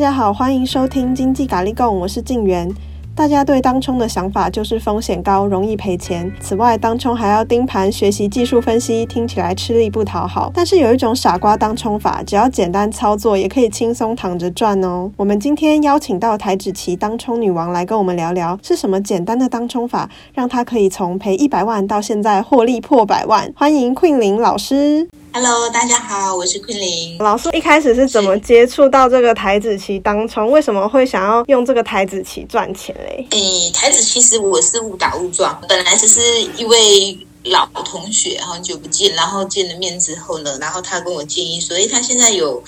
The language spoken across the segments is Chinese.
大家好，欢迎收听经济咖喱贡，我是静媛。大家对当冲的想法就是风险高，容易赔钱。此外，当冲还要盯盘、学习技术分析，听起来吃力不讨好。但是有一种傻瓜当冲法，只要简单操作，也可以轻松躺着赚哦。我们今天邀请到台指期当冲女王来跟我们聊聊，是什么简单的当冲法，让她可以从赔一百万到现在获利破百万。欢迎 Queen 林老师。Hello，大家好，我是 Queen 林老师。一开始是怎么接触到这个台子棋当冲？为什么会想要用这个台子棋赚钱嘞？诶，台指期其实我是误打误撞，本来只是一位老同学，很久不见，然后见了面之后呢，然后他跟我建议所以，他现在有。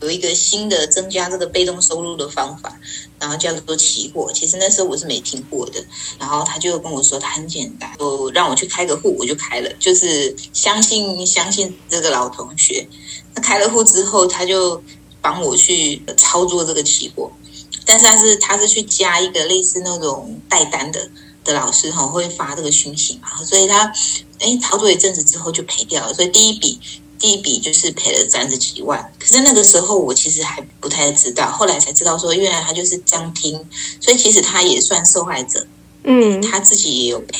有一个新的增加这个被动收入的方法，然后叫做期货。其实那时候我是没听过的，然后他就跟我说他很简单，就让我去开个户，我就开了，就是相信相信这个老同学。那开了户之后，他就帮我去操作这个期货，但是他是他是去加一个类似那种带单的的老师哈，会发这个讯息嘛，所以他哎操作一阵子之后就赔掉了，所以第一笔。第一笔就是赔了三十几万，可是那个时候我其实还不太知道，后来才知道说原来他就是这样听，所以其实他也算受害者，嗯，他自己也有赔，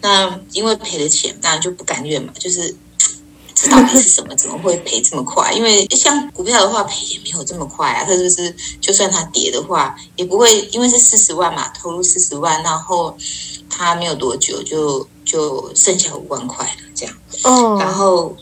那因为赔了钱，当然就不甘愿嘛，就是这到底是什么？怎么会赔这么快？因为像股票的话赔也没有这么快啊，他就是就算他跌的话也不会，因为是四十万嘛，投入四十万，然后他没有多久就就剩下五万块了这样，哦，然后。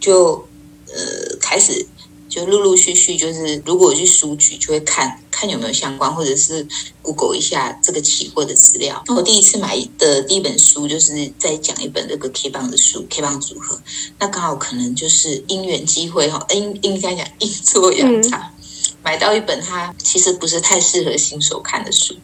就呃开始就陆陆续续就是，如果我去书局就会看看有没有相关，或者是 Google 一下这个期货的资料。我第一次买的第一本书就是在讲一本这个 K 棒的书，K 棒组合。那刚好可能就是因缘机会哈，应应该讲阴错阳差，买到一本它其实不是太适合新手看的书，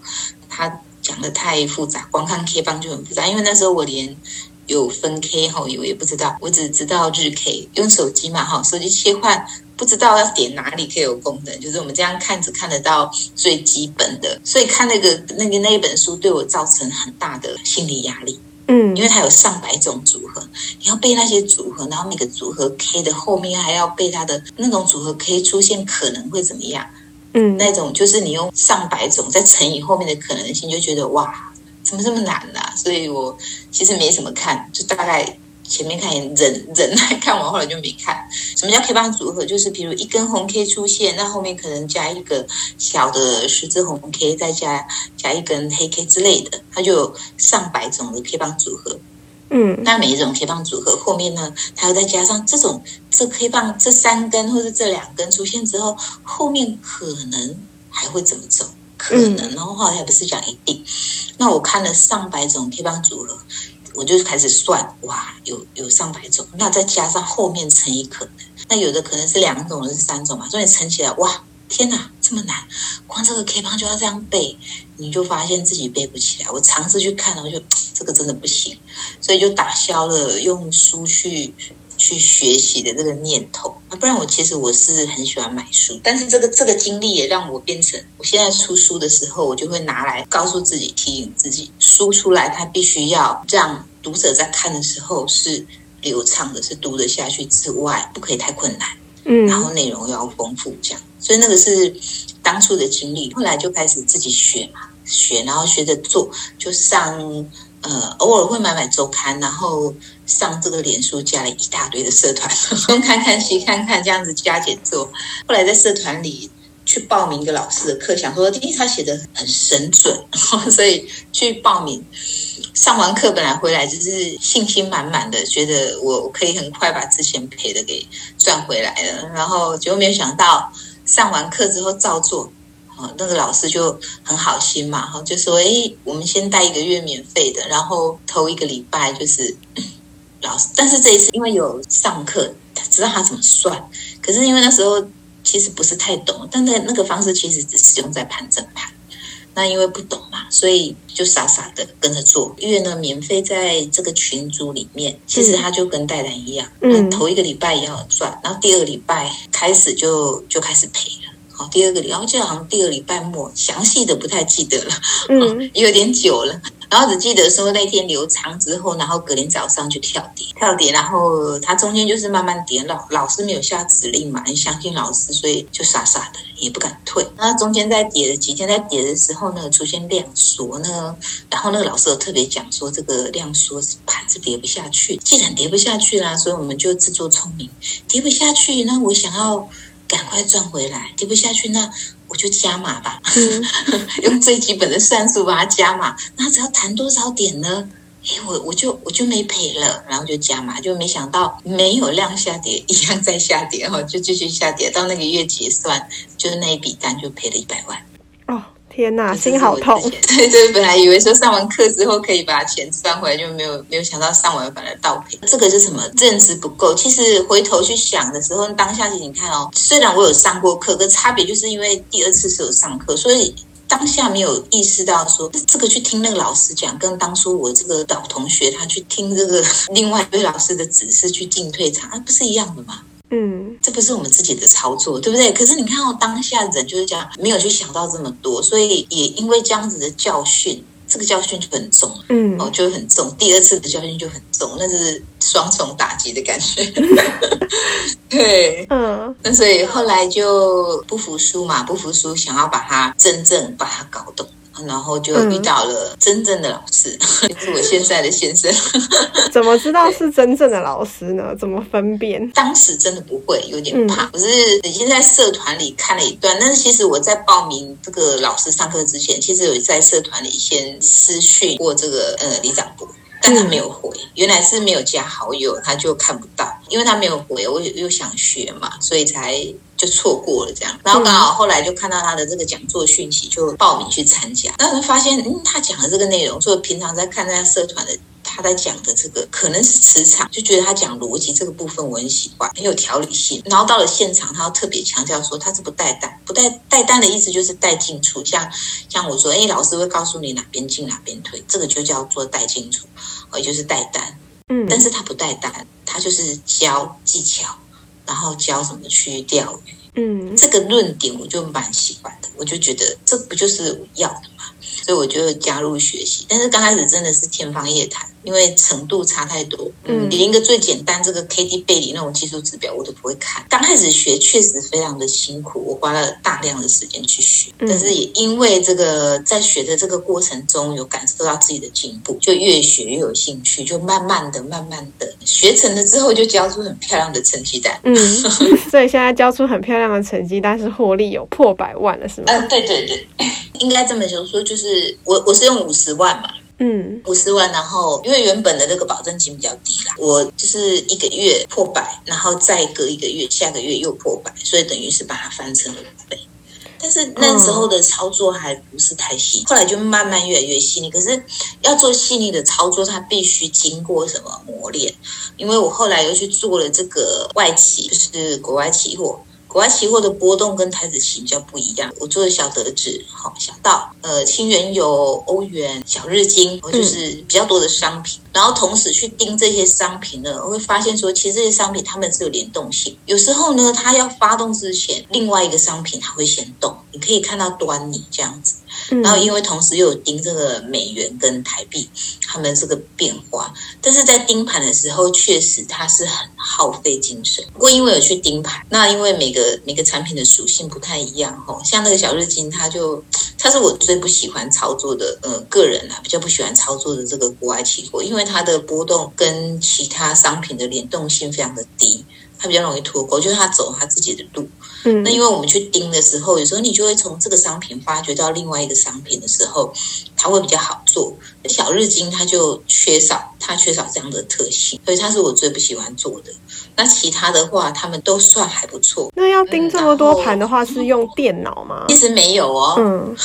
它讲的太复杂，光看 K 棒就很复杂，因为那时候我连。有分 K 哈，我也不知道，我只知道日 K，用手机嘛哈，手机切换不知道要点哪里可以有功能，就是我们这样看只看得到最基本的，所以看那个那个那一本书对我造成很大的心理压力，嗯，因为它有上百种组合，你要背那些组合，然后每个组合 K 的后面还要背它的那种组合 K 出现可能会怎么样，嗯，那种就是你用上百种再乘以后面的可能性，就觉得哇。怎么这么难呢、啊？所以我其实没什么看，就大概前面看一忍忍耐看完，后来就没看。什么叫 K 棒组合？就是比如一根红 K 出现，那后面可能加一个小的十字红 K，再加加一根黑 K 之类的，它就有上百种的 K 棒组合。嗯，那每一种 K 棒组合后面呢，它又再加上这种这 K 棒这三根或者这两根出现之后，后面可能还会怎么走？可能，然后后来不是讲一定。那我看了上百种 K 棒组合，我就开始算，哇，有有上百种，那再加上后面乘以可能，那有的可能是两种，是三种嘛，所以乘起来，哇，天哪，这么难，光这个 K 棒就要这样背，你就发现自己背不起来。我尝试去看，我就这个真的不行，所以就打消了用书去。去学习的这个念头。啊，不然我其实我是很喜欢买书，但是这个这个经历也让我变成，我现在出书的时候，我就会拿来告诉自己，提醒自己，书出来它必须要让读者在看的时候是流畅的，是读得下去之外，不可以太困难，嗯，然后内容要丰富，这样，所以那个是当初的经历，后来就开始自己学嘛，学，然后学着做，就上。呃，偶尔会买买周刊，然后上这个脸书加了一大堆的社团，东看看西看看，这样子加减做。后来在社团里去报名一个老师的课，想说，第一他写的很神准，所以去报名。上完课本来回来就是信心满满的，觉得我可以很快把之前赔的给赚回来了。然后结果没有想到，上完课之后照做。哦，那个老师就很好心嘛，哈，就说，哎，我们先带一个月免费的，然后头一个礼拜就是老师，但是这一次因为有上课，他知道他怎么算，可是因为那时候其实不是太懂，但那那个方式其实只使用在盘整盘，那因为不懂嘛，所以就傻傻的跟着做，因为呢免费在这个群组里面，其实他就跟戴兰一样，嗯，头一个礼拜也要赚，然后第二个礼拜开始就就开始赔了。好，第二个礼拜，然后记得好像第二礼拜末，详细的不太记得了，嗯，有点久了。然后只记得说那天留长之后，然后隔天早上就跳跌，跳跌，然后他中间就是慢慢跌，老老师没有下指令嘛，很相信老师，所以就傻傻的也不敢退。那中间在跌的几天，在跌的时候呢，出现量缩呢，然后那个老师有特别讲说，这个量缩是盘子跌不下去，既然跌不下去啦，所以我们就自作聪明，跌不下去，那我想要赶快赚回来，跌不下去那。我就加码吧，嗯、用最基本的算术把它加码。那只要弹多少点呢？哎，我我就我就没赔了，然后就加码，就没想到没有量下跌，一样在下跌哈，就继续下跌。到那个月结算，就是那一笔单就赔了一百万。哦。天呐，心好痛！对对，本来以为说上完课之后可以把钱赚回来，就没有没有想到上完反而倒赔。这个是什么？认知不够。其实回头去想的时候，当下其实你看哦，虽然我有上过课，可差别就是因为第二次是有上课，所以当下没有意识到说这个去听那个老师讲，跟当初我这个老同学他去听这个 另外一位老师的指示去进退场，那不是一样的吗？嗯，这不是我们自己的操作，对不对？可是你看到当下人就是这样，没有去想到这么多，所以也因为这样子的教训，这个教训就很重，嗯，哦，就很重。第二次的教训就很重，那是双重打击的感觉。对，嗯，那所以后来就不服输嘛，不服输，想要把它真正把它搞懂。然后就遇到了真正的老师，嗯、就是我现在的先生。怎么知道是真正的老师呢？怎么分辨？当时真的不会，有点怕。可、嗯、是已经在社团里看了一段，但是其实我在报名这个老师上课之前，其实有在社团里先私讯过这个呃李长博，但他没有回，原来是没有加好友，他就看不到，因为他没有回，我又想学嘛，所以才。就错过了这样，然后刚好后来就看到他的这个讲座讯息，就报名去参加。但是发现，嗯，他讲的这个内容，所以平常在看那社团的他在讲的这个，可能是磁场，就觉得他讲逻辑这个部分我很喜欢，很有条理性。然后到了现场，他要特别强调说他是不带单，不带带单的意思就是带进出。像像我说，哎，老师会告诉你哪边进哪边退，这个就叫做带进出，也就是带单。嗯，但是他不带单，他就是教技巧。然后教怎么去钓鱼，嗯，这个论点我就蛮喜欢的，我就觉得这不就是我要的嘛？所以我就加入学习。但是刚开始真的是天方夜谭。因为程度差太多，嗯，连一个最简单这个 K D 背离那种技术指标我都不会看。刚开始学确实非常的辛苦，我花了大量的时间去学，但是也因为这个在学的这个过程中有感受到自己的进步，就越学越有兴趣，就慢慢的、慢慢的学成了之后，就交出很漂亮的成绩单。嗯，所以现在交出很漂亮的成绩单，是获利有破百万了，是吗？嗯、呃，对对对，应该这么说，就是我我是用五十万嘛。嗯，五十万，然后因为原本的这个保证金比较低啦，我就是一个月破百，然后再隔一个月，下个月又破百，所以等于是把它翻成了五倍。但是那时候的操作还不是太细，后来就慢慢越来越细腻。可是要做细腻的操作，它必须经过什么磨练？因为我后来又去做了这个外企，就是国外期货。国外期货的波动跟台子期比较不一样。我做的小德指、好小道、呃，清原油、欧元、小日经，就是比较多的商品。然后同时去盯这些商品呢，我会发现说，其实这些商品它们是有联动性。有时候呢，它要发动之前，另外一个商品它会先动，你可以看到端倪这样子。然后因为同时又有盯这个美元跟台币，它们这个变化。但是在盯盘的时候，确实它是很耗费精神。不过因为有去盯盘，那因为每个每个产品的属性不太一样吼，像那个小日经，它就它是我最不喜欢操作的，呃，个人啊比较不喜欢操作的这个国外期货，因为它的波动跟其他商品的联动性非常的低，它比较容易脱钩，就是他走他自己的路。嗯，那因为我们去盯的时候，有时候你就会从这个商品发掘到另外一个商品的时候，它会比较好做。小日经它就缺少，它缺少这样的特性，所以它是我最不喜欢做的。那其他的话，他们都算还不错。那要盯这么多盘的话，是用电脑吗？其实没有哦。嗯，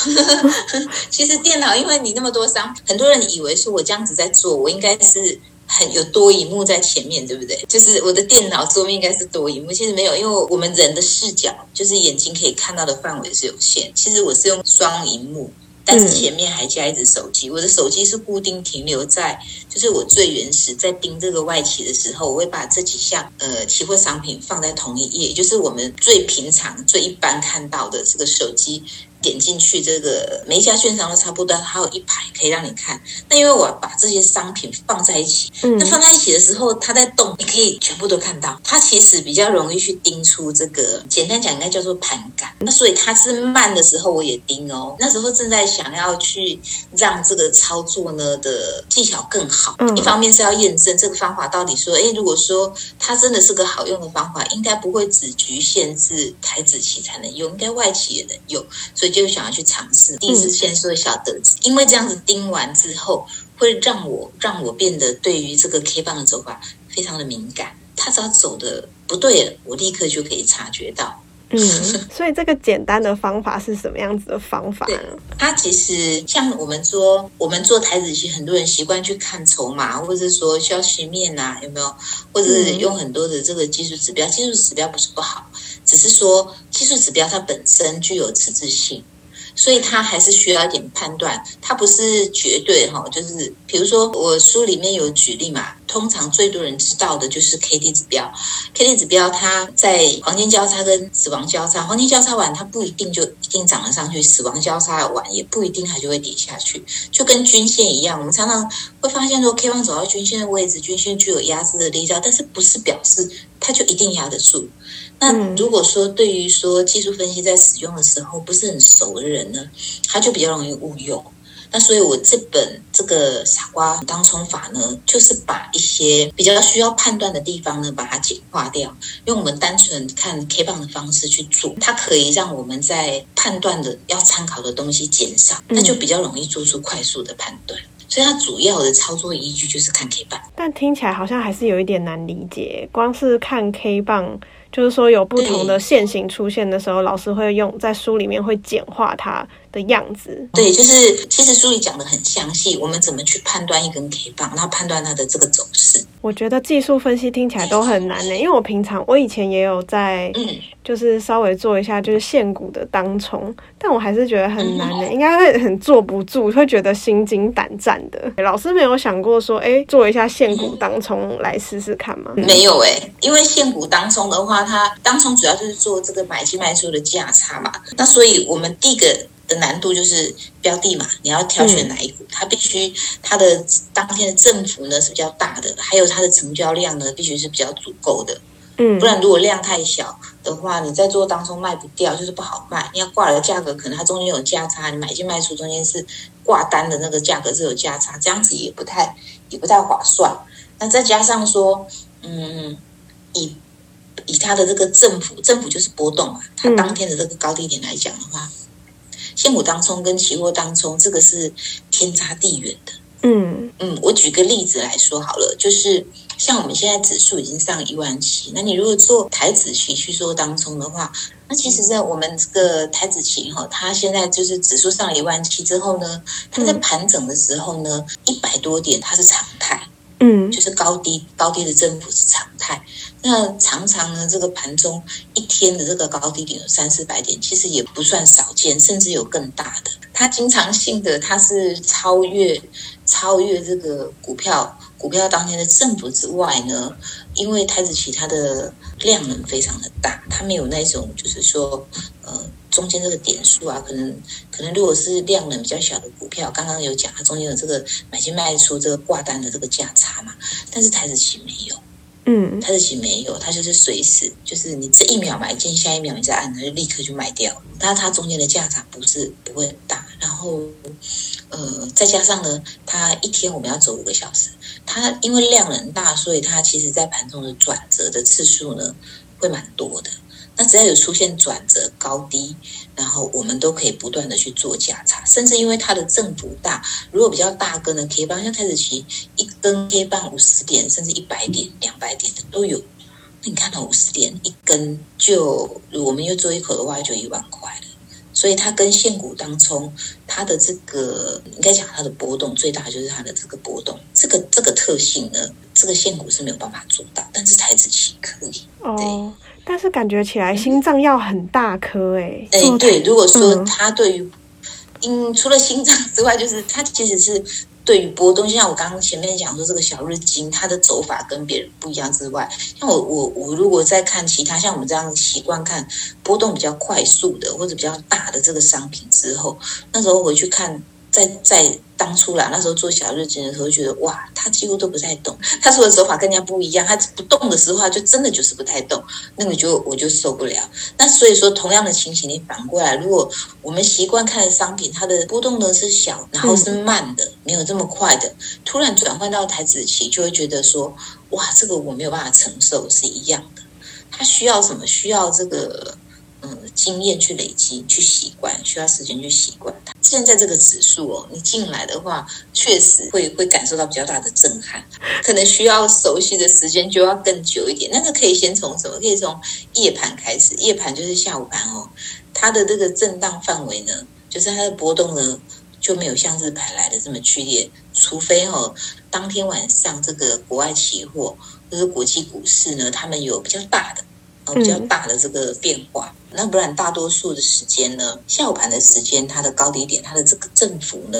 其实电脑，因为你那么多商，很多人以为是我这样子在做，我应该是。很有多荧幕在前面，对不对？就是我的电脑桌面应该是多荧幕，其实没有，因为我们人的视角就是眼睛可以看到的范围是有限。其实我是用双荧幕，但是前面还加一只手机。我的手机是固定停留在，就是我最原始在盯这个外企的时候，我会把这几项呃期货商品放在同一页，就是我们最平常、最一般看到的这个手机。点进去，这个每一家券商都差不多，还有一排可以让你看。那因为我把这些商品放在一起，嗯，那放在一起的时候，它在动，你可以全部都看到。它其实比较容易去盯出这个，简单讲应该叫做盘感。那所以它是慢的时候，我也盯哦。那时候正在想要去让这个操作呢的技巧更好，嗯，一方面是要验证这个方法到底说，哎，如果说它真的是个好用的方法，应该不会只局限是台子期才能用，应该外企也能用，所以。就想要去尝试，第一次先说小德子，因为这样子盯完之后，会让我让我变得对于这个 K 棒的走法非常的敏感。他只要走的不对了，我立刻就可以察觉到。嗯，所以这个简单的方法是什么样子的方法呢？它其实像我们说，我们做台子棋，很多人习惯去看筹码，或者说消息面啊，有没有？或者是用很多的这个技术指标，技术指标不是不好。只是说技术指标它本身具有迟滞性，所以它还是需要一点判断，它不是绝对哈。就是比如说我书里面有举例嘛，通常最多人知道的就是 K D 指标，K D 指标它在黄金交叉跟死亡交叉，黄金交叉完它不一定就一定涨了上去，死亡交叉完也不一定它就会跌下去，就跟均线一样，我们常常会发现说 K 方走到均线的位置，均线具有压制的力量，但是不是表示它就一定压得住。那如果说对于说技术分析在使用的时候不是很熟的人呢，他就比较容易误用。那所以我这本这个傻瓜当冲法呢，就是把一些比较需要判断的地方呢，把它简化掉，用我们单纯看 K 棒的方式去做，它可以让我们在判断的要参考的东西减少，那就比较容易做出快速的判断。所以它主要的操作依据就是看 K 棒，但听起来好像还是有一点难理解，光是看 K 棒。就是说，有不同的线型出现的时候，老师会用在书里面会简化它的样子。对，就是其实书里讲的很详细，我们怎么去判断一根 K 棒，然后判断它的这个走势。我觉得技术分析听起来都很难呢，因为我平常我以前也有在，就是稍微做一下就是现股的当冲，但我还是觉得很难呢，应该会很坐不住，会觉得心惊胆战的。老师没有想过说，哎，做一下现股当冲来试试看吗？没有哎，因为现股当冲的话，它当冲主要就是做这个买进卖出的价差嘛，那所以我们第一个。的难度就是标的嘛，你要挑选哪一股，它必须它的当天的振幅呢是比较大的，还有它的成交量呢必须是比较足够的，嗯，不然如果量太小的话，你在做当中卖不掉，就是不好卖。你要挂的价格，可能它中间有价差，你买进卖出中间是挂单的那个价格是有价差，这样子也不太也不太划算。那再加上说，嗯，以以它的这个振幅，振幅就是波动嘛，它当天的这个高低点来讲的话。现股当冲跟期货当冲，这个是天差地远的。嗯嗯，我举个例子来说好了，就是像我们现在指数已经上一万七，那你如果做台子期去做当冲的话，那其实，在我们这个台子期哈，它现在就是指数上了一万七之后呢，它在盘整的时候呢，一百多点它是常态。嗯，就是高低高低的振幅是常态。那常常呢，这个盘中一天的这个高低点有三四百点，其实也不算少见，甚至有更大的。它经常性的，它是超越超越这个股票股票当天的振幅之外呢，因为台子期它的量能非常的大，它没有那种就是说呃。中间这个点数啊，可能可能如果是量能比较小的股票，刚刚有讲它中间有这个买进卖出这个挂单的这个价差嘛，但是台子期没有，嗯，台指期没有，它就是随时就是你这一秒买进，下一秒你再按，它就立刻就卖掉，但它中间的价差不是不会很大，然后呃再加上呢，它一天我们要走五个小时，它因为量很大，所以它其实在盘中的转折的次数呢会蛮多的。那只要有出现转折高低，然后我们都可以不断的去做价差，甚至因为它的振幅大，如果比较大根的 K 棒，像台指期一根 K 棒五十点，甚至一百点、两百点的都有。那你看到五十点一根，就我们又做一口的话，就一万块了。所以它跟现股当中，它的这个应该讲它的波动最大就是它的这个波动，这个这个特性呢，这个现股是没有办法做到，但是台子期可以。哦但是感觉起来心脏要很大颗哎、欸。哎，对，如果说它对于嗯，除了心脏之外，就是它其实是对于波动，就像我刚刚前面讲说这个小日经，它的走法跟别人不一样之外，像我我我如果再看其他像我们这样习惯看波动比较快速的或者比较大的这个商品之后，那时候回去看。在在当初啦，那时候做小日子的时候，觉得哇，他几乎都不太动。他说的手法跟人家不一样，他不动的时候，就真的就是不太动。那个就我就受不了。那所以说，同样的情形，你反过来，如果我们习惯看的商品，它的波动呢是小，然后是慢的，没有这么快的，突然转换到台子期，就会觉得说，哇，这个我没有办法承受，是一样的。它需要什么？需要这个。嗯，经验去累积，去习惯，需要时间去习惯它。现在这个指数哦，你进来的话，确实会会感受到比较大的震撼，可能需要熟悉的时间就要更久一点。那个可以先从什么？可以从夜盘开始，夜盘就是下午盘哦，它的这个震荡范围呢，就是它的波动呢就没有像日盘来的这么剧烈，除非哦，当天晚上这个国外期货或者国际股市呢，他们有比较大的。比较大的这个变化，嗯、那不然大多数的时间呢，下午盘的时间，它的高低点，它的这个振幅呢，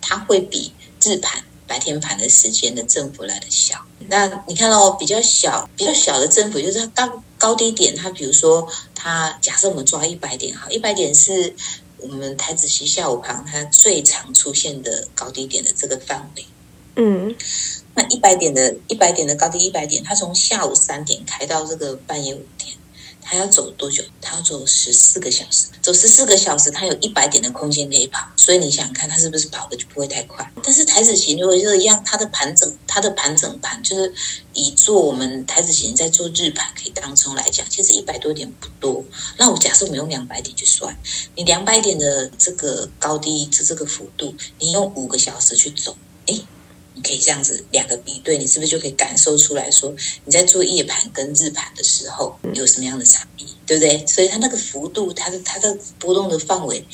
它会比日盘白天盘的时间的振幅来的小。那你看到比较小、比较小的振幅，就是它高高低点，它比如说它假设我们抓一百点哈，一百点是我们台子期下午盘它最常出现的高低点的这个范围。嗯。那一百点的一百点的高低一百点，它从下午三点开到这个半夜五点，它要走多久？它要走十四个小时，走十四个小时，它有一百点的空间可以跑。所以你想想看，它是不是跑的就不会太快？但是台子琴如果就是一样，它的盘整，它的盘整盘就是以做我们台子琴在做日盘可以当中来讲，其实一百多点不多。那我假设我们用两百点去算，你两百点的这个高低这这个幅度，你用五个小时去走，你可以这样子两个比对，你是不是就可以感受出来说你在做夜盘跟日盘的时候有什么样的差异，对不对？所以它那个幅度，它的它的波动的范围，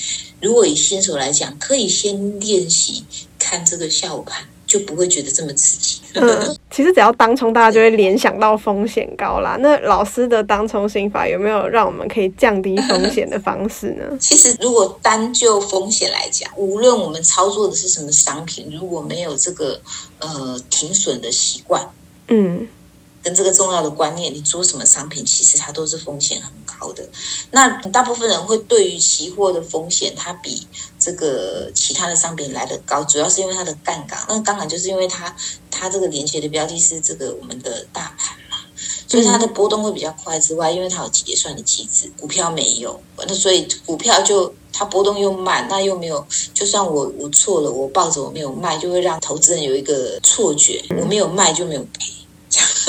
如果以新手来讲，可以先练习看这个下午盘。就不会觉得这么刺激。嗯，其实只要当冲，大家就会联想到风险高啦。那老师的当冲心法有没有让我们可以降低风险的方式呢？其实，如果单就风险来讲，无论我们操作的是什么商品，如果没有这个呃停损的习惯，嗯。跟这个重要的观念，你做什么商品，其实它都是风险很高的。那大部分人会对于期货的风险，它比这个其他的商品来的高，主要是因为它的杠杆。那杠杆就是因为它它这个连接的标的是这个我们的大盘嘛，所以它的波动会比较快之外，因为它有结算的机制，股票没有，那所以股票就它波动又慢，那又没有，就算我我错了，我抱着我没有卖，就会让投资人有一个错觉，我没有卖就没有赔。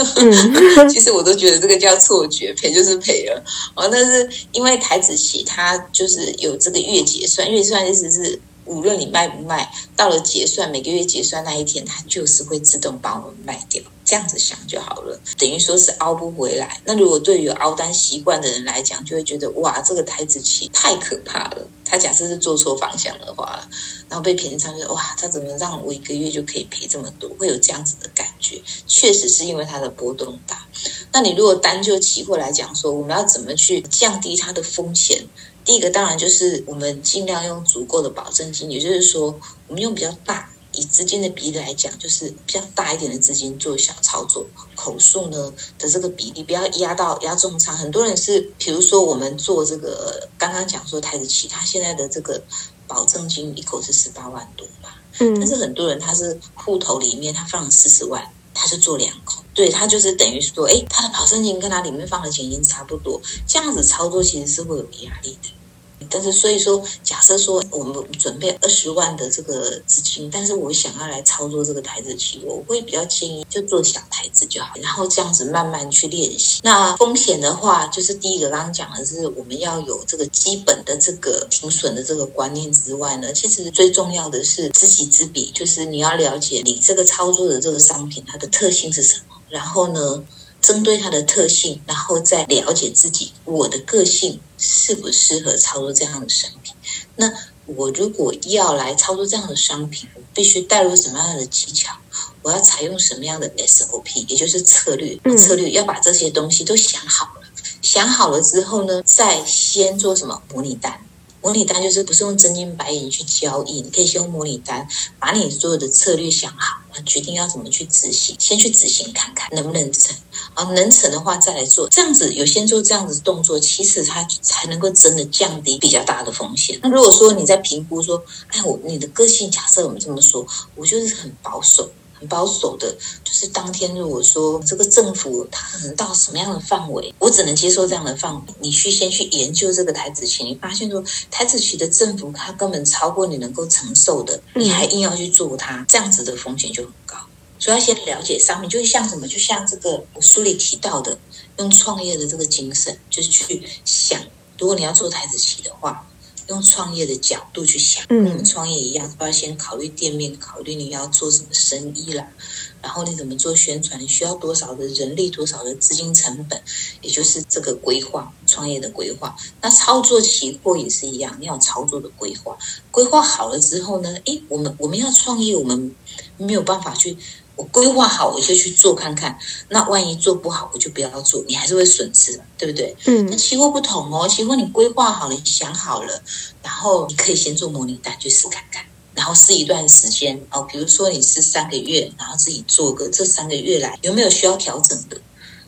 其实我都觉得这个叫错觉，赔就是赔了。哦，但是因为台子期它就是有这个月结算，月结算意思是无论你卖不卖，到了结算每个月结算那一天，它就是会自动帮我们卖掉。这样子想就好了，等于说是凹不回来。那如果对于凹单习惯的人来讲，就会觉得哇，这个台子期太可怕了。他假设是做错方向的话，然后被平仓，就哇，他怎么让我一个月就可以赔这么多？会有这样子的感觉，确实是因为它的波动大。那你如果单就期货来讲，说我们要怎么去降低它的风险？第一个当然就是我们尽量用足够的保证金，也就是说，我们用比较大。以资金的比例来讲，就是比较大一点的资金做小操作，口数呢的这个比例不要压到压重仓。很多人是，比如说我们做这个刚刚讲说台子期，他现在的这个保证金一口是十八万多嘛，嗯，但是很多人他是户头里面他放了四十万，他就做两口，对，他就是等于说，哎，他的保证金跟他里面放的钱已经差不多，这样子操作其实是会有压力的。但是，所以说，假设说我们准备二十万的这个资金，但是我想要来操作这个台子期，我会比较建议就做小台子就好，然后这样子慢慢去练习。那风险的话，就是第一个刚刚讲的是我们要有这个基本的这个停损的这个观念之外呢，其实最重要的是知己知彼，就是你要了解你这个操作的这个商品它的特性是什么，然后呢，针对它的特性，然后再了解自己我的个性适不适合操作这样的商品。那我如果要来操作这样的商品，我必须带入什么样的技巧？我要采用什么样的 SOP，也就是策略。策略要把这些东西都想好了，想好了之后呢，再先做什么模拟单。模拟单就是不是用真金白银去交易，你可以先用模拟单，把你所有的策略想好，决定要怎么去执行，先去执行看看能不能成，啊，能成的话再来做。这样子有先做这样子动作，其实它才能够真的降低比较大的风险。那如果说你在评估说，哎，我你的个性假设我们这么说，我就是很保守。保守的，就是当天如果说这个政府它可能到什么样的范围，我只能接受这样的范围。你去先去研究这个台子期，你发现说台子期的政府它根本超过你能够承受的，你还硬要去做它，这样子的风险就很高。所以要先了解上面，就像什么，就像这个我书里提到的，用创业的这个精神，就是去想，如果你要做台子期的话。用创业的角度去想，跟我们创业一样，都要先考虑店面，考虑你要做什么生意啦，然后你怎么做宣传，你需要多少的人力，多少的资金成本，也就是这个规划创业的规划。那操作期货也是一样，你要操作的规划，规划好了之后呢，诶，我们我们要创业，我们没有办法去。我规划好，我就去做看看。那万一做不好，我就不要做，你还是会损失，对不对？嗯。那期货不同哦，期货你规划好了，你想好了，然后你可以先做模拟单去试看看，然后试一段时间哦。比如说你试三个月，然后自己做个这三个月来有没有需要调整的？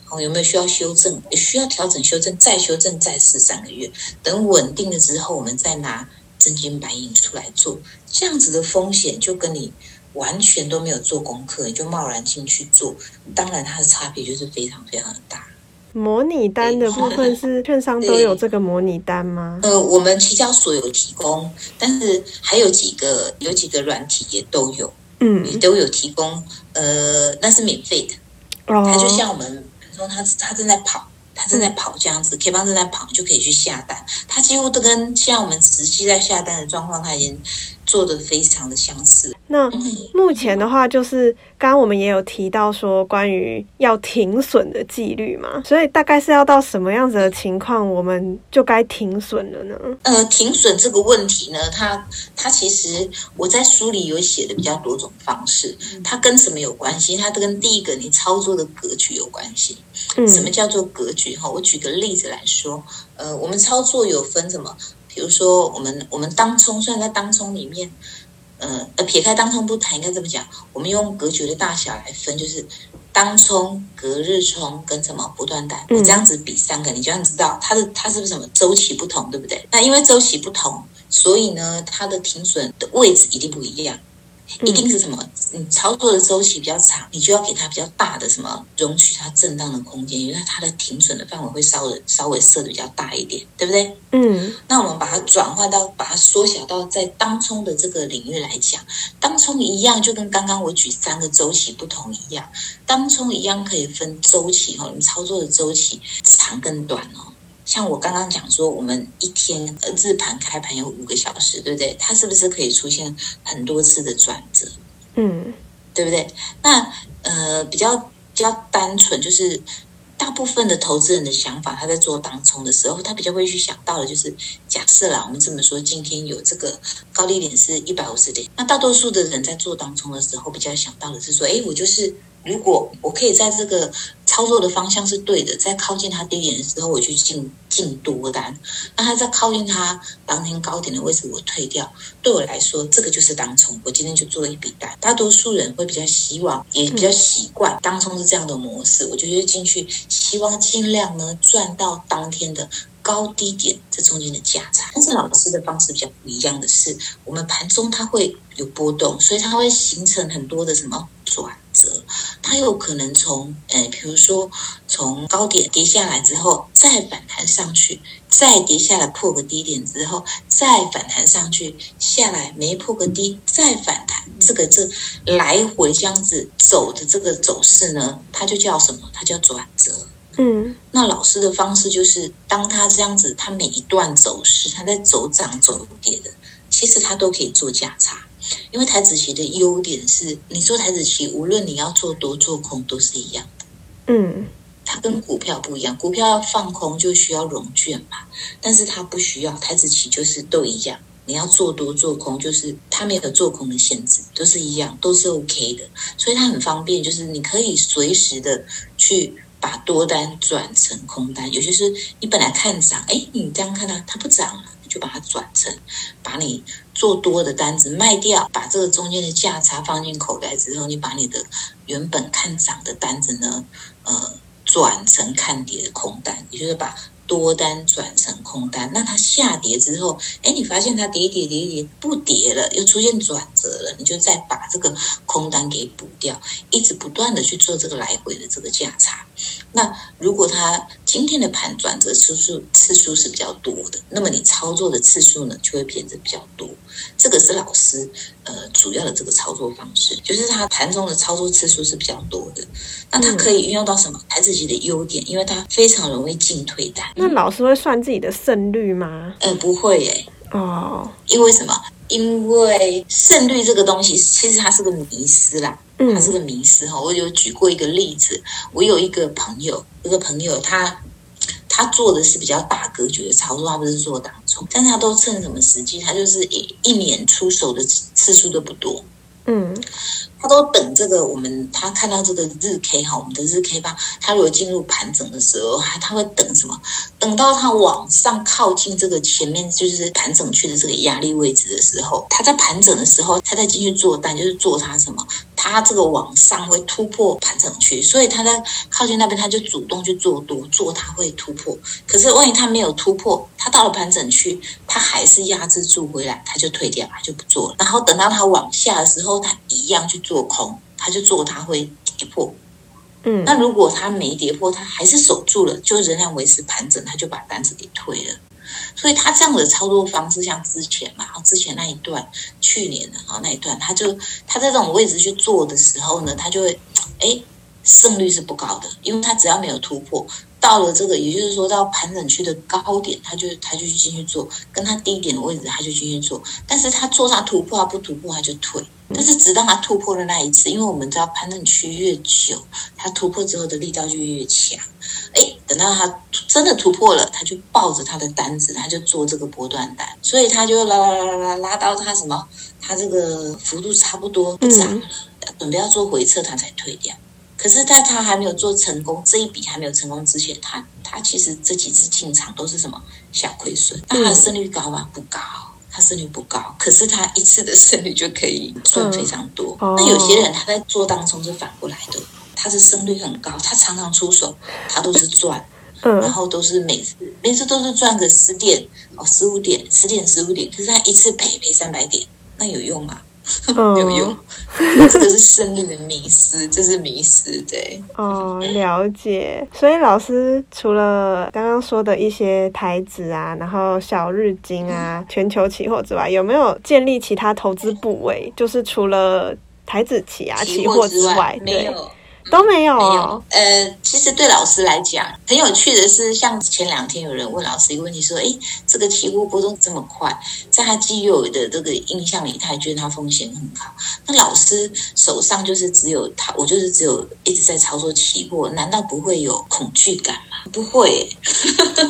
哦，有没有需要修正？需要调整、修正，再修正，再试三个月。等稳定了之后，我们再拿真金白银出来做。这样子的风险就跟你。完全都没有做功课，就贸然进去做，当然它的差别就是非常非常的大。模拟单的部分是 券商都有这个模拟单吗？呃，我们期交所有提供，但是还有几个有几个软体也都有，嗯，也都有提供。呃，那是免费的，哦，它就像我们比如说他他正在跑，他正在跑这样子，K 棒正在跑，就可以去下单。它几乎都跟像我们实际在下单的状况，它已经。做的非常的相似。那目前的话，就是刚刚我们也有提到说，关于要停损的纪律嘛，所以大概是要到什么样子的情况，我们就该停损了呢？呃，停损这个问题呢，它它其实我在书里有写的比较多种方式，它跟什么有关系？它跟第一个你操作的格局有关系。什么叫做格局？哈，我举个例子来说，呃，我们操作有分什么？比如说，我们我们当冲，虽然在当冲里面，呃呃，撇开当冲不谈，应该这么讲，我们用格局的大小来分，就是当冲、隔日冲跟什么不断单，你这样子比三个，你就要知道它的它是不是什么周期不同，对不对？那因为周期不同，所以呢，它的停损的位置一定不一样。一定是什么？你操作的周期比较长，你就要给它比较大的什么容许它震荡的空间，因为它的停损的范围会稍微稍微设的比较大一点，对不对？嗯。那我们把它转换到，把它缩小到在当冲的这个领域来讲，当冲一样，就跟刚刚我举三个周期不同一样，当冲一样可以分周期哦，你操作的周期长跟短哦。像我刚刚讲说，我们一天日盘开盘有五个小时，对不对？它是不是可以出现很多次的转折？嗯，对不对？那呃，比较比较单纯，就是大部分的投资人的想法，他在做当冲的时候，他比较会去想到的就是，假设啦，我们这么说，今天有这个高低点是一百五十点，那大多数的人在做当冲的时候，比较想到的是说，哎，我就是。如果我可以在这个操作的方向是对的，在靠近它低点的时候，我去进进多单；那它在靠近它当天高点的位置，我退掉。对我来说，这个就是当冲。我今天就做了一笔单。大多数人会比较希望，也比较习惯当冲是这样的模式。我就觉得进去，希望尽量呢赚到当天的高低点这中间的价差。但是老师的方式比较不一样的是，我们盘中它会有波动，所以它会形成很多的什么转折。它有可能从，呃，比如说从高点跌下来之后，再反弹上去，再跌下来破个低点之后，再反弹上去，下来没破个低，再反弹，这个这来回这样子走的这个走势呢，它就叫什么？它叫转折。嗯，那老师的方式就是，当他这样子，他每一段走势，他在走涨走跌的，其实他都可以做价差。因为台子棋的优点是，你做台子棋，无论你要做多做空都是一样的。嗯，它跟股票不一样，股票要放空就需要融券嘛，但是它不需要，台子棋就是都一样。你要做多做空，就是它没有做空的限制，都是一样，都是 OK 的，所以它很方便，就是你可以随时的去把多单转成空单。有些是你本来看涨，哎，你这样看它，它不涨了。你就把它转成，把你做多的单子卖掉，把这个中间的价差放进口袋之后，你把你的原本看涨的单子呢，呃，转成看跌的空单，也就是把。多单转成空单，那它下跌之后，哎，你发现它跌跌跌跌不跌了，又出现转折了，你就再把这个空单给补掉，一直不断的去做这个来回的这个价差。那如果它今天的盘转折次数次数是比较多的，那么你操作的次数呢就会变得比较多。这个是老师呃主要的这个操作方式，就是它盘中的操作次数是比较多的。那它可以运用到什么？台指期的优点，因为它非常容易进退单。那老师会算自己的胜率吗？呃，不会耶。哦，因为什么？因为胜率这个东西，其实它是个迷思啦。它是个迷思哈。我有举过一个例子，我有一个朋友，一个朋友他他做的是比较大格局的操作，他不是做当冲，但他都趁什么时机？他就是一一年出手的次数都不多。嗯。他都等这个，我们他看到这个日 K 哈，我们的日 K 吧，他如果进入盘整的时候，他他会等什么？等到他往上靠近这个前面就是盘整区的这个压力位置的时候，他在盘整的时候，他再进去做单，就是做他什么？他这个往上会突破盘整区，所以他在靠近那边，他就主动去做多，做他会突破。可是万一他没有突破，他到了盘整区，他还是压制住回来，他就退掉，他就不做了。然后等到他往下的时候，他一样去做空，他就做他会跌破。嗯，那如果他没跌破，他还是守住了，就仍然维持盘整，他就把单子给退了。所以他这样的操作方式，像之前嘛，之前那一段，去年的啊那一段，他就他在这种位置去做的时候呢，他就会，哎，胜率是不高的，因为他只要没有突破，到了这个，也就是说到盘整区的高点，他就他就去进去做，跟他低点的位置他就进去做，但是他做他突破，他不突破他就退。但是直到他突破的那一次，因为我们知道盘整区越久，他突破之后的力道就越强。哎，等到他真的突破了，他就抱着他的单子，他就做这个波段单，所以他就拉拉拉拉拉拉到他什么，他这个幅度差不多不涨了，准备要做回撤，他才退掉。可是在他还没有做成功，这一笔还没有成功之前，他他其实这几次进场都是什么小亏损，那他的胜率高吗？不高。他胜率不高，可是他一次的胜率就可以赚非常多。嗯哦、那有些人他在做当中是反过来的，他是胜率很高，他常常出手，他都是赚，嗯、然后都是每次每次都是赚个十点哦，十五点，十点十五点，可是他一次赔赔三百点，那有用吗？哦、有用，这个是生命的迷失，这是迷失，对。哦，了解。所以老师除了刚刚说的一些台子啊，然后小日经啊，全球期货之外，有没有建立其他投资部位？就是除了台子期啊，期货之外，对。没有。都没有，没有。呃，其实对老师来讲，很有趣的是，像前两天有人问老师一个问题，说：“哎，这个期货波动这么快，在他既有的这个印象里，他还觉得他风险很高。那老师手上就是只有他，我就是只有一直在操作期货，难道不会有恐惧感吗？不会。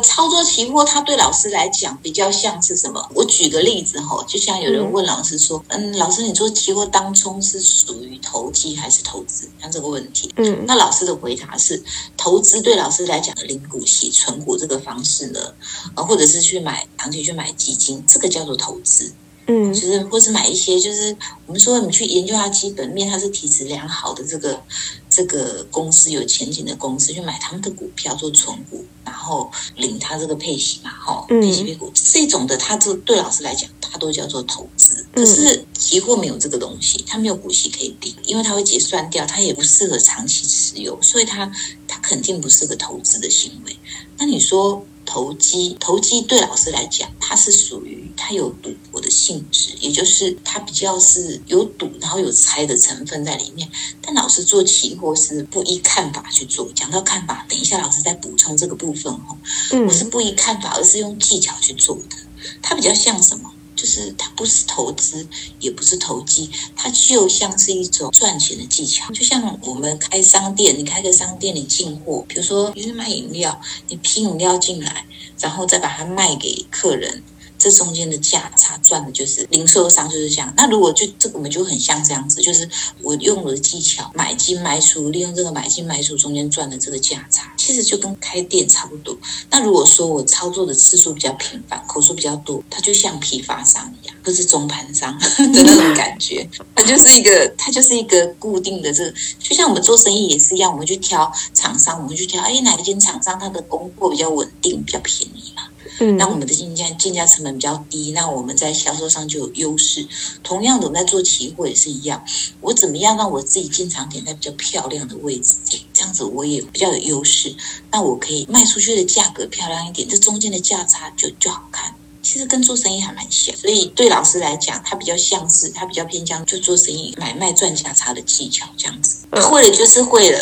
操作期货，它对老师来讲比较像是什么？我举个例子哈，就像有人问老师说：“嗯，老师，你做期货当冲是属于投机还是投资？”像这个问题。嗯，那老师的回答是，投资对老师来讲的零股息存股这个方式呢，呃，或者是去买长期去买基金，这个叫做投资。嗯，就是或是买一些，就是我们说你去研究它基本面，它是体质良好的这个这个公司有前景的公司，去买他们的股票做存股，然后领它这个配息嘛，哈，配息配股这种的，它这对老师来讲，它都叫做投资。可是期货没有这个东西，它没有股息可以领，因为它会结算掉，它也不适合长期持有，所以它它肯定不是个投资的行为。那你说？投机，投机对老师来讲，它是属于它有赌博的性质，也就是它比较是有赌，然后有猜的成分在里面。但老师做期货是不依看法去做。讲到看法，等一下老师再补充这个部分哦。嗯，我是不依看法，而是用技巧去做的。它比较像什么？就是它不是投资，也不是投机，它就像是一种赚钱的技巧。就像我们开商店，你开个商店，你进货，比如说你是卖饮料，你批饮料进来，然后再把它卖给客人，这中间的价差赚的就是零售商就是这样。那如果就这个我们就很像这样子，就是我用我的技巧买进卖出，利用这个买进卖出中间赚的这个价差，其实就跟开店差不多。那如果说我操作的次数比较频繁，口数比较多，它就像批发商一样，不是中盘商 的那种感觉，它就是一个它就是一个固定的这个，就像我们做生意也是一样，我们去挑厂商，我们去挑，哎，哪一间厂商它的供货比较稳定，比较便宜嘛。嗯，那我们的进价进价成本比较低，那我们在销售上就有优势。同样的，我们在做期货也是一样，我怎么样让我自己进场点在比较漂亮的位置，这样子我也比较有优势。那我可以卖出去的价格漂亮一点，这中间的价差就就好看。其实跟做生意还蛮像，所以对老师来讲，他比较像是他比较偏向就做生意买卖赚价差的技巧这样子。会了就是会了，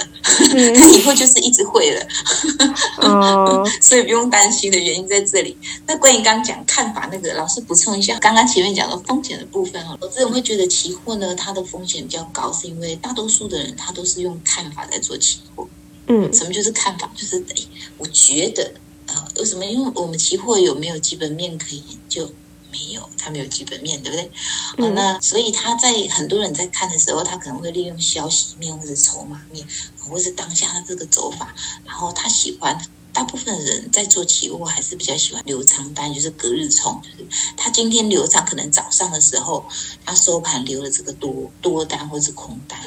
嗯、他以后就是一直会了，哦、所以不用担心的原因在这里。那关于刚刚讲看法那个，老师补充一下，刚刚前面讲的风险的部分哦，我这种会觉得期货呢，它的风险比较高，是因为大多数的人他都是用看法在做期货。嗯，什么就是看法？就是哎，我觉得。为什么？因为我们期货有没有基本面可以研究？没有，它没有基本面，对不对？嗯、那所以他在很多人在看的时候，他可能会利用消息面或者筹码面，或者是当下的这个走法，然后他喜欢。大部分人在做期货还是比较喜欢留长单，就是隔日冲，就是他今天留长，可能早上的时候他收盘留了这个多多单或者是空单。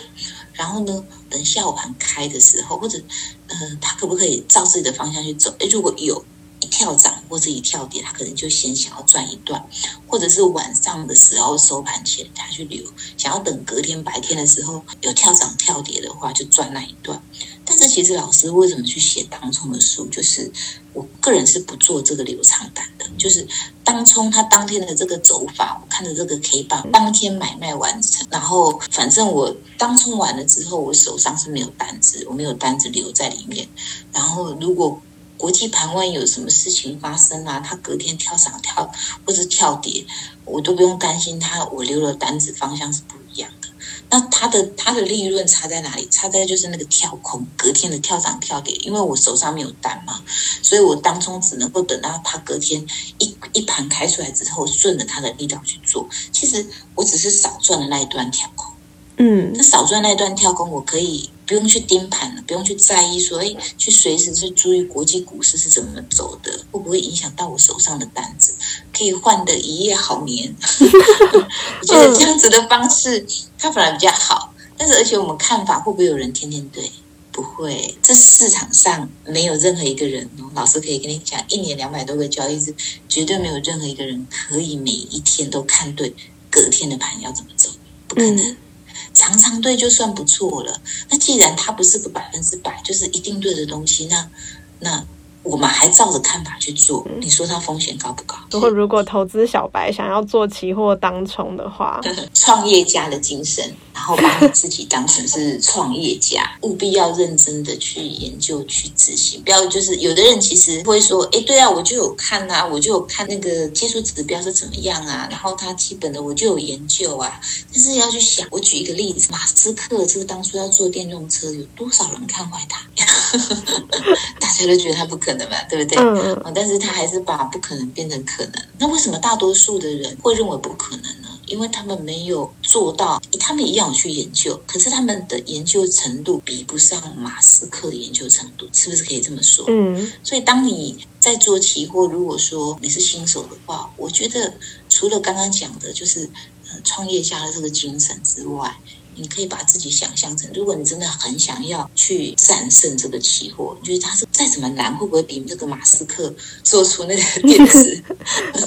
然后呢，等下午盘开的时候，或者，呃，他可不可以照自己的方向去走？诶，如果有一跳涨或者一跳跌，他可能就先想要赚一段，或者是晚上的时候收盘前他去留，想要等隔天白天的时候有跳涨跳跌的话，就赚那一段。但是其实老师为什么去写当冲的书？就是我个人是不做这个留长单的。就是当冲它当天的这个走法，我看着这个 K 棒，当天买卖完成，然后反正我当冲完了之后，我手上是没有单子，我没有单子留在里面。然后如果国际盘外有什么事情发生啊，它隔天跳涨跳或者跳跌，我都不用担心它，我留了单子方向是不一样。那它的它的利润差在哪里？差在就是那个跳空，隔天的跳涨跳跌，因为我手上没有单嘛，所以我当中只能够等到它隔天一 一盘开出来之后，顺着它的力道去做。其实我只是少赚了那一段跳空。嗯，那少赚那一段跳空，我可以不用去盯盘了，不用去在意说，哎，去随时去注意国际股市是怎么走的，会不会影响到我手上的单子，可以换得一夜好眠。我觉得这样子的方式，它反而比较好。但是，而且我们看法会不会有人天天对？不会，这市场上没有任何一个人，老师可以跟你讲，一年两百多个交易日，绝对没有任何一个人可以每一天都看对隔天的盘要怎么走，不可能。嗯常常对就算不错了。那既然它不是个百分之百，就是一定对的东西，那那。我们还照着看法去做，你说它风险高不高？如果如果投资小白想要做期货当冲的话，创业家的精神，然后把你自己当成是创业家，务必要认真的去研究、去执行。不要就是有的人其实会说，哎，对啊，我就有看啊，我就有看那个技术指标是怎么样啊，然后它基本的我就有研究啊。但是要去想，我举一个例子，马斯克这个当初要做电动车，有多少人看坏他？大家都觉得他不可能嘛，对不对？嗯，但是他还是把不可能变成可能。那为什么大多数的人会认为不可能呢？因为他们没有做到，他们一样有去研究，可是他们的研究程度比不上马斯克的研究程度，是不是可以这么说？嗯。所以当你在做期货，如果说你是新手的话，我觉得除了刚刚讲的，就是呃创业家的这个精神之外。你可以把自己想象成，如果你真的很想要去战胜这个期货，你觉得它是再怎么难，会不会比这个马斯克做出那个电池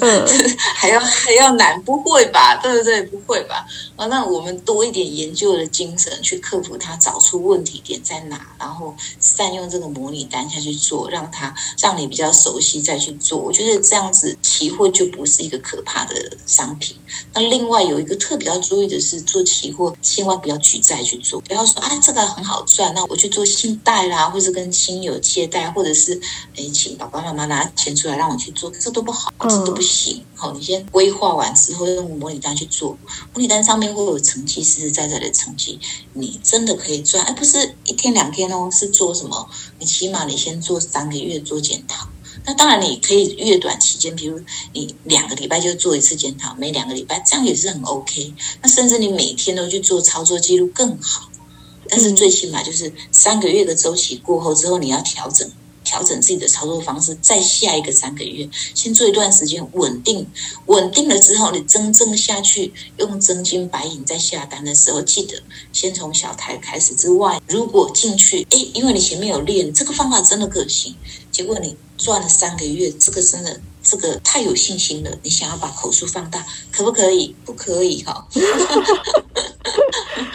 还要还要难？不会吧？对不对？不会吧？啊，那我们多一点研究的精神去克服它，找出问题点在哪，然后善用这个模拟单下去做，让它让你比较熟悉再去做。我觉得这样子期货就不是一个可怕的商品。那另外有一个特别要注意的是，做期货千万。不要举债去做，不要说啊，这个很好赚，那我去做信贷啦，或者跟亲友借贷，或者是诶请爸爸妈妈拿钱出来让我去做，这都不好，这都不行。好，你先规划完之后用模拟单去做，模拟单上面会有成绩，实实在在的成绩，你真的可以赚。而不是一天两天哦，是做什么？你起码你先做三个月做检讨。那当然你可以越短期间，比如你两个礼拜就做一次检讨，每两个礼拜这样也是很 OK。那甚至你每天都去做操作记录更好。但是最起码就是三个月的周期过后之后，你要调整。调整自己的操作方式，再下一个三个月，先做一段时间稳定，稳定了之后，你真正下去用真金白银在下单的时候，记得先从小台开始。之外，如果进去，诶，因为你前面有练，这个方法真的可行，结果你赚了三个月，这个真的。这个太有信心了，你想要把口数放大，可不可以？不可以哈。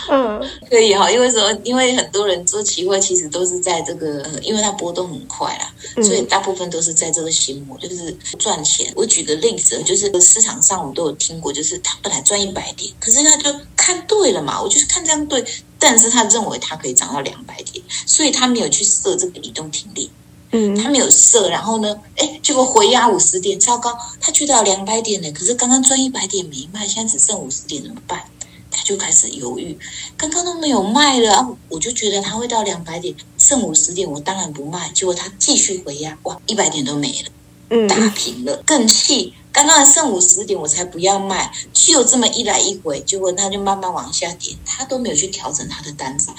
嗯，可以哈，因为说，因为很多人做期货，其实都是在这个，呃，因为它波动很快啦，所以大部分都是在这个心魔，就是赚钱。我举个例子，就是市场上我都有听过，就是他本来赚一百点，可是他就看对了嘛，我就是看这样对，但是他认为它可以涨到两百点，所以他没有去设这个移动停利。嗯，他没有设，然后呢，哎，结果回压五十点，糟糕，他觉得两百点呢，可是刚刚赚一百点没卖，现在只剩五十点怎么办？他就开始犹豫，刚刚都没有卖了，啊，我就觉得他会到两百点，剩五十点，我当然不卖。结果他继续回压，哇，一百点都没了，嗯，打平了，更气，刚刚还剩五十点，我才不要卖，就这么一来一回，结果他就慢慢往下跌，他都没有去调整他的单子，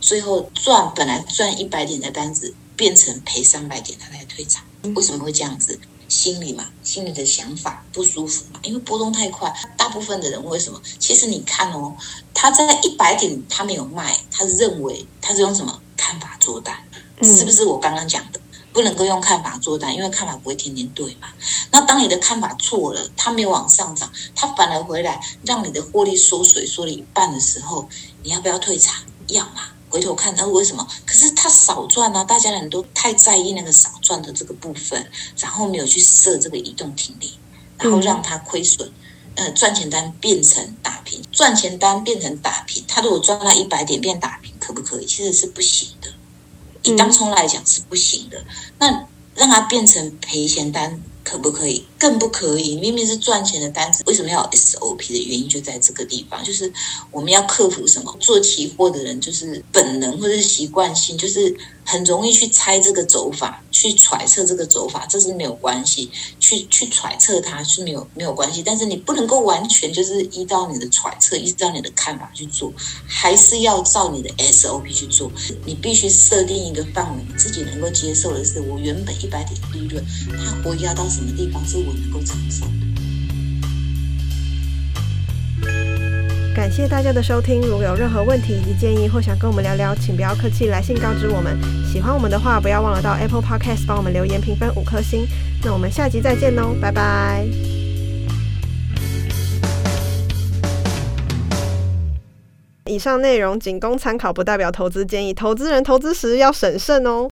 最后赚本来赚一百点的单子。变成赔三百点，他才退场。为什么会这样子？心里嘛，心里的想法不舒服嘛。因为波动太快，大部分的人为什么？其实你看哦，他在一百点他没有卖，他认为他是用什么看法做单？是不是我刚刚讲的？不能够用看法做单，因为看法不会天天对嘛。那当你的看法错了，它没有往上涨，它反而回来让你的获利缩水，缩了一半的时候，你要不要退场？要嘛。回头看他为什么？可是他少赚啊！大家人都太在意那个少赚的这个部分，然后没有去设这个移动停利，然后让他亏损。呃，赚钱单变成打平，赚钱单变成打平。他如果赚到一百点变打平，可不可以？其实是不行的。以当冲来讲是不行的。那让他变成赔钱单。可不可以？更不可以。明明是赚钱的单子，为什么要 SOP 的原因就在这个地方，就是我们要克服什么？做期货的人就是本能或者是习惯性，就是。很容易去猜这个走法，去揣测这个走法，这是没有关系。去去揣测它是没有没有关系，但是你不能够完全就是依照你的揣测，依照你的看法去做，还是要照你的 SOP 去做。你必须设定一个范围，你自己能够接受的是，我原本一百点利润，它回压到什么地方是我能够承受的。感谢大家的收听。如果有任何问题以及建议，或想跟我们聊聊，请不要客气，来信告知我们。喜欢我们的话，不要忘了到 Apple Podcast 帮我们留言评分五颗星。那我们下集再见喽，拜拜。以上内容仅供参考，不代表投资建议。投资人投资时要审慎哦。